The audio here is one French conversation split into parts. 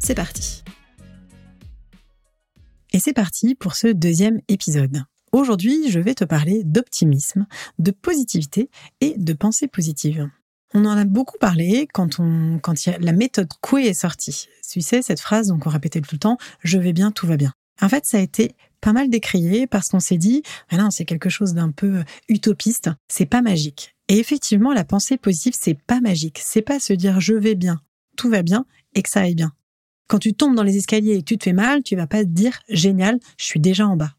c'est parti. Et c'est parti pour ce deuxième épisode. Aujourd'hui, je vais te parler d'optimisme, de positivité et de pensée positive. On en a beaucoup parlé quand on, la méthode Coué est sortie. Tu sais, cette phrase, donc on répétait tout le temps, je vais bien, tout va bien. En fait, ça a été pas mal décrié parce qu'on s'est dit, ah c'est quelque chose d'un peu utopiste, c'est pas magique. Et effectivement, la pensée positive, c'est pas magique. C'est pas se dire je vais bien, tout va bien et que ça aille bien. Quand tu tombes dans les escaliers et que tu te fais mal, tu vas pas te dire génial, je suis déjà en bas.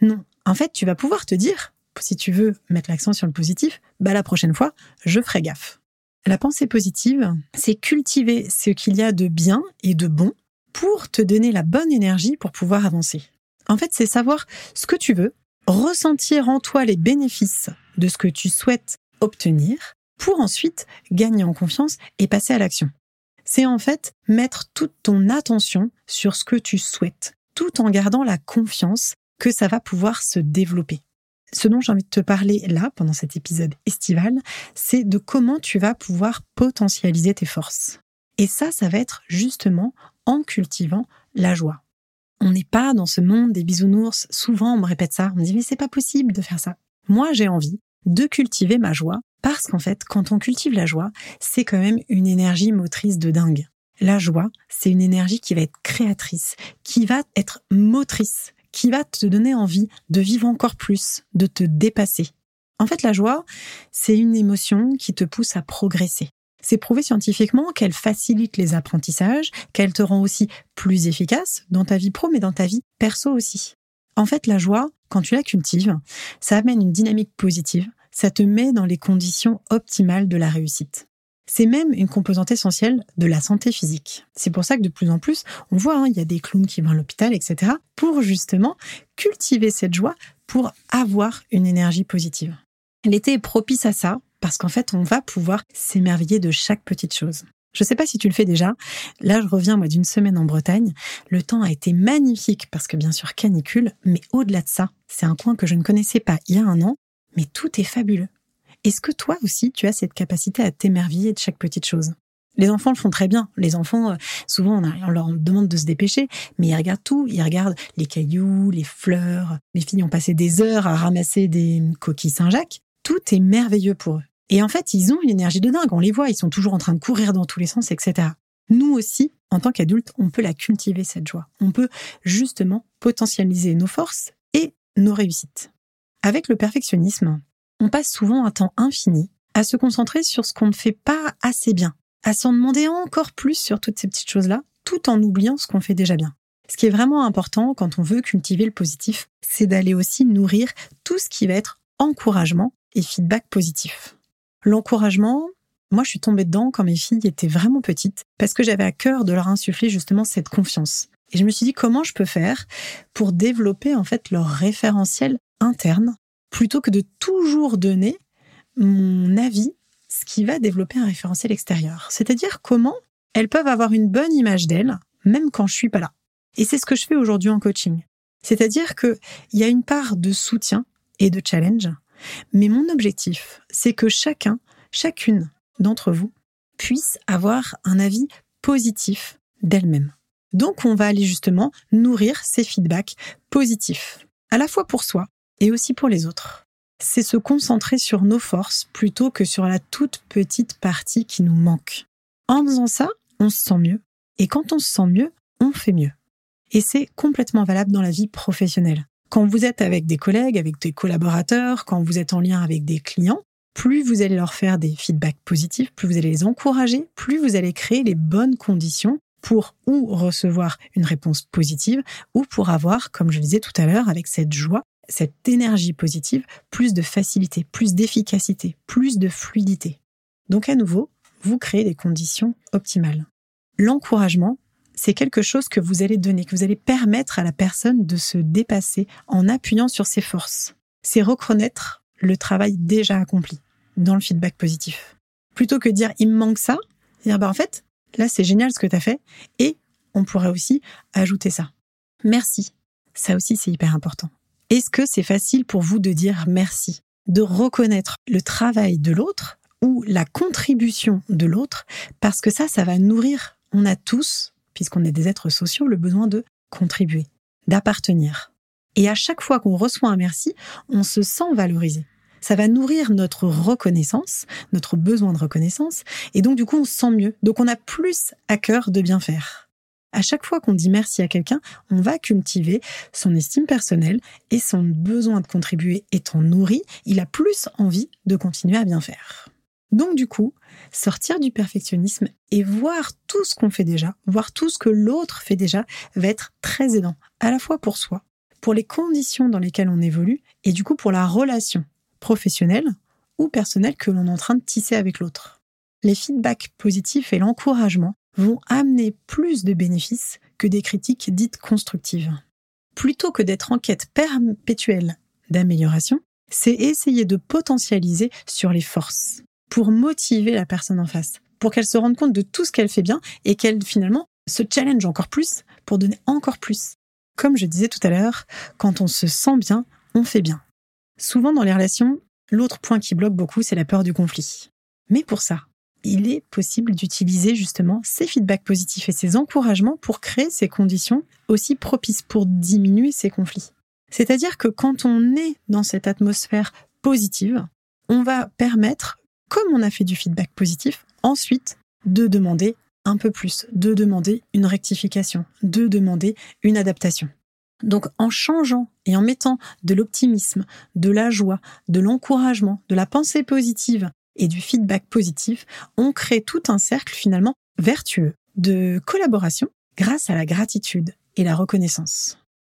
Non. En fait, tu vas pouvoir te dire, si tu veux mettre l'accent sur le positif, bah la prochaine fois, je ferai gaffe. La pensée positive, c'est cultiver ce qu'il y a de bien et de bon pour te donner la bonne énergie pour pouvoir avancer. En fait, c'est savoir ce que tu veux, ressentir en toi les bénéfices de ce que tu souhaites obtenir pour ensuite gagner en confiance et passer à l'action c'est en fait mettre toute ton attention sur ce que tu souhaites, tout en gardant la confiance que ça va pouvoir se développer. Ce dont j'ai envie de te parler là, pendant cet épisode estival, c'est de comment tu vas pouvoir potentialiser tes forces. Et ça, ça va être justement en cultivant la joie. On n'est pas dans ce monde des bisounours. Souvent, on me répète ça. On me dit, mais c'est pas possible de faire ça. Moi, j'ai envie de cultiver ma joie parce qu'en fait, quand on cultive la joie, c'est quand même une énergie motrice de dingue. La joie, c'est une énergie qui va être créatrice, qui va être motrice, qui va te donner envie de vivre encore plus, de te dépasser. En fait, la joie, c'est une émotion qui te pousse à progresser. C'est prouvé scientifiquement qu'elle facilite les apprentissages, qu'elle te rend aussi plus efficace dans ta vie pro, mais dans ta vie perso aussi. En fait, la joie, quand tu la cultives, ça amène une dynamique positive, ça te met dans les conditions optimales de la réussite. C'est même une composante essentielle de la santé physique. C'est pour ça que de plus en plus, on voit, hein, il y a des clowns qui vont à l'hôpital, etc., pour justement cultiver cette joie, pour avoir une énergie positive. L'été est propice à ça, parce qu'en fait, on va pouvoir s'émerveiller de chaque petite chose. Je ne sais pas si tu le fais déjà. Là, je reviens moi d'une semaine en Bretagne. Le temps a été magnifique parce que bien sûr canicule, mais au-delà de ça, c'est un coin que je ne connaissais pas il y a un an mais tout est fabuleux. Est-ce que toi aussi, tu as cette capacité à t'émerveiller de chaque petite chose? Les enfants le font très bien. Les enfants, euh, souvent, on, leur demande de se dépêcher, mais ils regardent tout. Ils regardent les cailloux, les fleurs. Les filles ont passé des heures à ramasser des coquilles Saint-Jacques. Tout est merveilleux pour eux. Et en fait, ils ont une énergie de dingue. On les voit, ils sont toujours en train de courir dans tous les sens, etc. Nous aussi, en tant qu'adultes, on peut la cultiver, cette joie. On peut justement potentialiser nos forces et nos réussites. Avec le perfectionnisme, on passe souvent un temps infini à se concentrer sur ce qu'on ne fait pas assez bien, à s'en demander encore plus sur toutes ces petites choses-là, tout en oubliant ce qu'on fait déjà bien. Ce qui est vraiment important quand on veut cultiver le positif, c'est d'aller aussi nourrir tout ce qui va être encouragement et feedback positif. L'encouragement, moi je suis tombée dedans quand mes filles étaient vraiment petites, parce que j'avais à cœur de leur insuffler justement cette confiance. Et je me suis dit comment je peux faire pour développer en fait leur référentiel interne plutôt que de toujours donner mon avis, ce qui va développer un référentiel extérieur. C'est-à-dire comment elles peuvent avoir une bonne image d'elles, même quand je suis pas là. Et c'est ce que je fais aujourd'hui en coaching. C'est-à-dire qu'il y a une part de soutien et de challenge, mais mon objectif, c'est que chacun, chacune d'entre vous puisse avoir un avis positif d'elle-même. Donc on va aller justement nourrir ces feedbacks positifs, à la fois pour soi, et aussi pour les autres. C'est se concentrer sur nos forces plutôt que sur la toute petite partie qui nous manque. En faisant ça, on se sent mieux. Et quand on se sent mieux, on fait mieux. Et c'est complètement valable dans la vie professionnelle. Quand vous êtes avec des collègues, avec des collaborateurs, quand vous êtes en lien avec des clients, plus vous allez leur faire des feedbacks positifs, plus vous allez les encourager, plus vous allez créer les bonnes conditions pour ou recevoir une réponse positive ou pour avoir, comme je le disais tout à l'heure, avec cette joie, cette énergie positive, plus de facilité, plus d'efficacité, plus de fluidité. Donc à nouveau, vous créez des conditions optimales. L'encouragement, c'est quelque chose que vous allez donner, que vous allez permettre à la personne de se dépasser en appuyant sur ses forces. C'est reconnaître le travail déjà accompli dans le feedback positif. Plutôt que dire il me manque ça, dire bah en fait, là c'est génial ce que tu as fait et on pourrait aussi ajouter ça. Merci. Ça aussi c'est hyper important. Est-ce que c'est facile pour vous de dire merci, de reconnaître le travail de l'autre ou la contribution de l'autre? Parce que ça ça va nourrir on a tous puisqu'on est des êtres sociaux le besoin de contribuer, d'appartenir. Et à chaque fois qu'on reçoit un merci, on se sent valorisé ça va nourrir notre reconnaissance, notre besoin de reconnaissance, et donc du coup on se sent mieux. Donc on a plus à cœur de bien faire. À chaque fois qu'on dit merci à quelqu'un, on va cultiver son estime personnelle et son besoin de contribuer étant nourri, il a plus envie de continuer à bien faire. Donc du coup, sortir du perfectionnisme et voir tout ce qu'on fait déjà, voir tout ce que l'autre fait déjà, va être très aidant, à la fois pour soi, pour les conditions dans lesquelles on évolue, et du coup pour la relation professionnel ou personnel que l'on est en train de tisser avec l'autre. Les feedbacks positifs et l'encouragement vont amener plus de bénéfices que des critiques dites constructives. Plutôt que d'être en quête perpétuelle d'amélioration, c'est essayer de potentialiser sur les forces pour motiver la personne en face, pour qu'elle se rende compte de tout ce qu'elle fait bien et qu'elle finalement se challenge encore plus pour donner encore plus. Comme je disais tout à l'heure, quand on se sent bien, on fait bien. Souvent dans les relations, l'autre point qui bloque beaucoup, c'est la peur du conflit. Mais pour ça, il est possible d'utiliser justement ces feedbacks positifs et ces encouragements pour créer ces conditions aussi propices pour diminuer ces conflits. C'est-à-dire que quand on est dans cette atmosphère positive, on va permettre, comme on a fait du feedback positif, ensuite de demander un peu plus, de demander une rectification, de demander une adaptation. Donc en changeant et en mettant de l'optimisme, de la joie, de l'encouragement, de la pensée positive et du feedback positif, on crée tout un cercle finalement vertueux de collaboration grâce à la gratitude et la reconnaissance.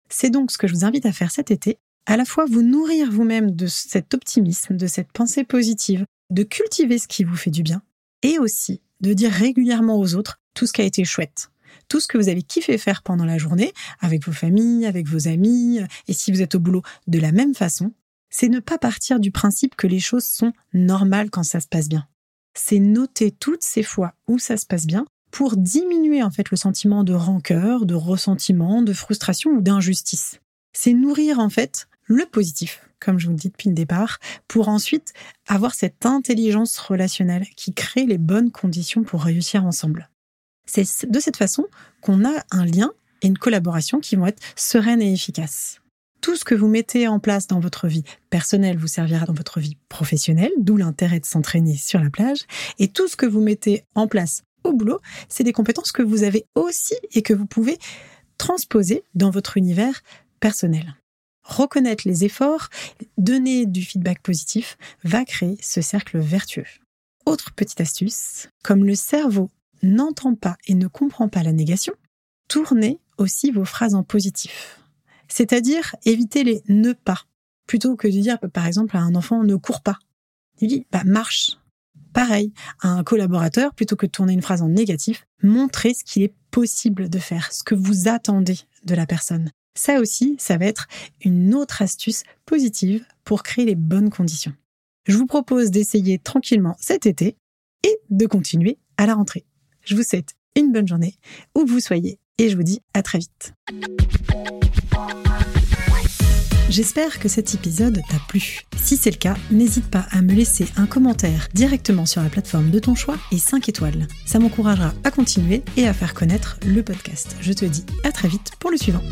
C'est donc ce que je vous invite à faire cet été, à la fois vous nourrir vous-même de cet optimisme, de cette pensée positive, de cultiver ce qui vous fait du bien, et aussi de dire régulièrement aux autres tout ce qui a été chouette, tout ce que vous avez kiffé faire pendant la journée, avec vos familles, avec vos amis, et si vous êtes au boulot de la même façon, c'est ne pas partir du principe que les choses sont normales quand ça se passe bien. C'est noter toutes ces fois où ça se passe bien pour diminuer en fait le sentiment de rancœur, de ressentiment, de frustration ou d'injustice. C'est nourrir en fait le positif, comme je vous le dis depuis le départ, pour ensuite avoir cette intelligence relationnelle qui crée les bonnes conditions pour réussir ensemble. C'est de cette façon qu'on a un lien et une collaboration qui vont être sereines et efficaces. Tout ce que vous mettez en place dans votre vie personnelle vous servira dans votre vie professionnelle, d'où l'intérêt de s'entraîner sur la plage. Et tout ce que vous mettez en place au boulot, c'est des compétences que vous avez aussi et que vous pouvez transposer dans votre univers personnel. Reconnaître les efforts, donner du feedback positif va créer ce cercle vertueux. Autre petite astuce, comme le cerveau n'entend pas et ne comprend pas la négation, tournez aussi vos phrases en positif. C'est-à-dire évitez les ne pas. Plutôt que de dire, par exemple, à un enfant ne cours pas. Il dit, bah, marche. Pareil, à un collaborateur, plutôt que de tourner une phrase en négatif, montrez ce qu'il est possible de faire, ce que vous attendez de la personne. Ça aussi, ça va être une autre astuce positive pour créer les bonnes conditions. Je vous propose d'essayer tranquillement cet été et de continuer à la rentrée. Je vous souhaite une bonne journée où que vous soyez et je vous dis à très vite. J'espère que cet épisode t'a plu. Si c'est le cas, n'hésite pas à me laisser un commentaire directement sur la plateforme de ton choix et 5 étoiles. Ça m'encouragera à continuer et à faire connaître le podcast. Je te dis à très vite pour le suivant.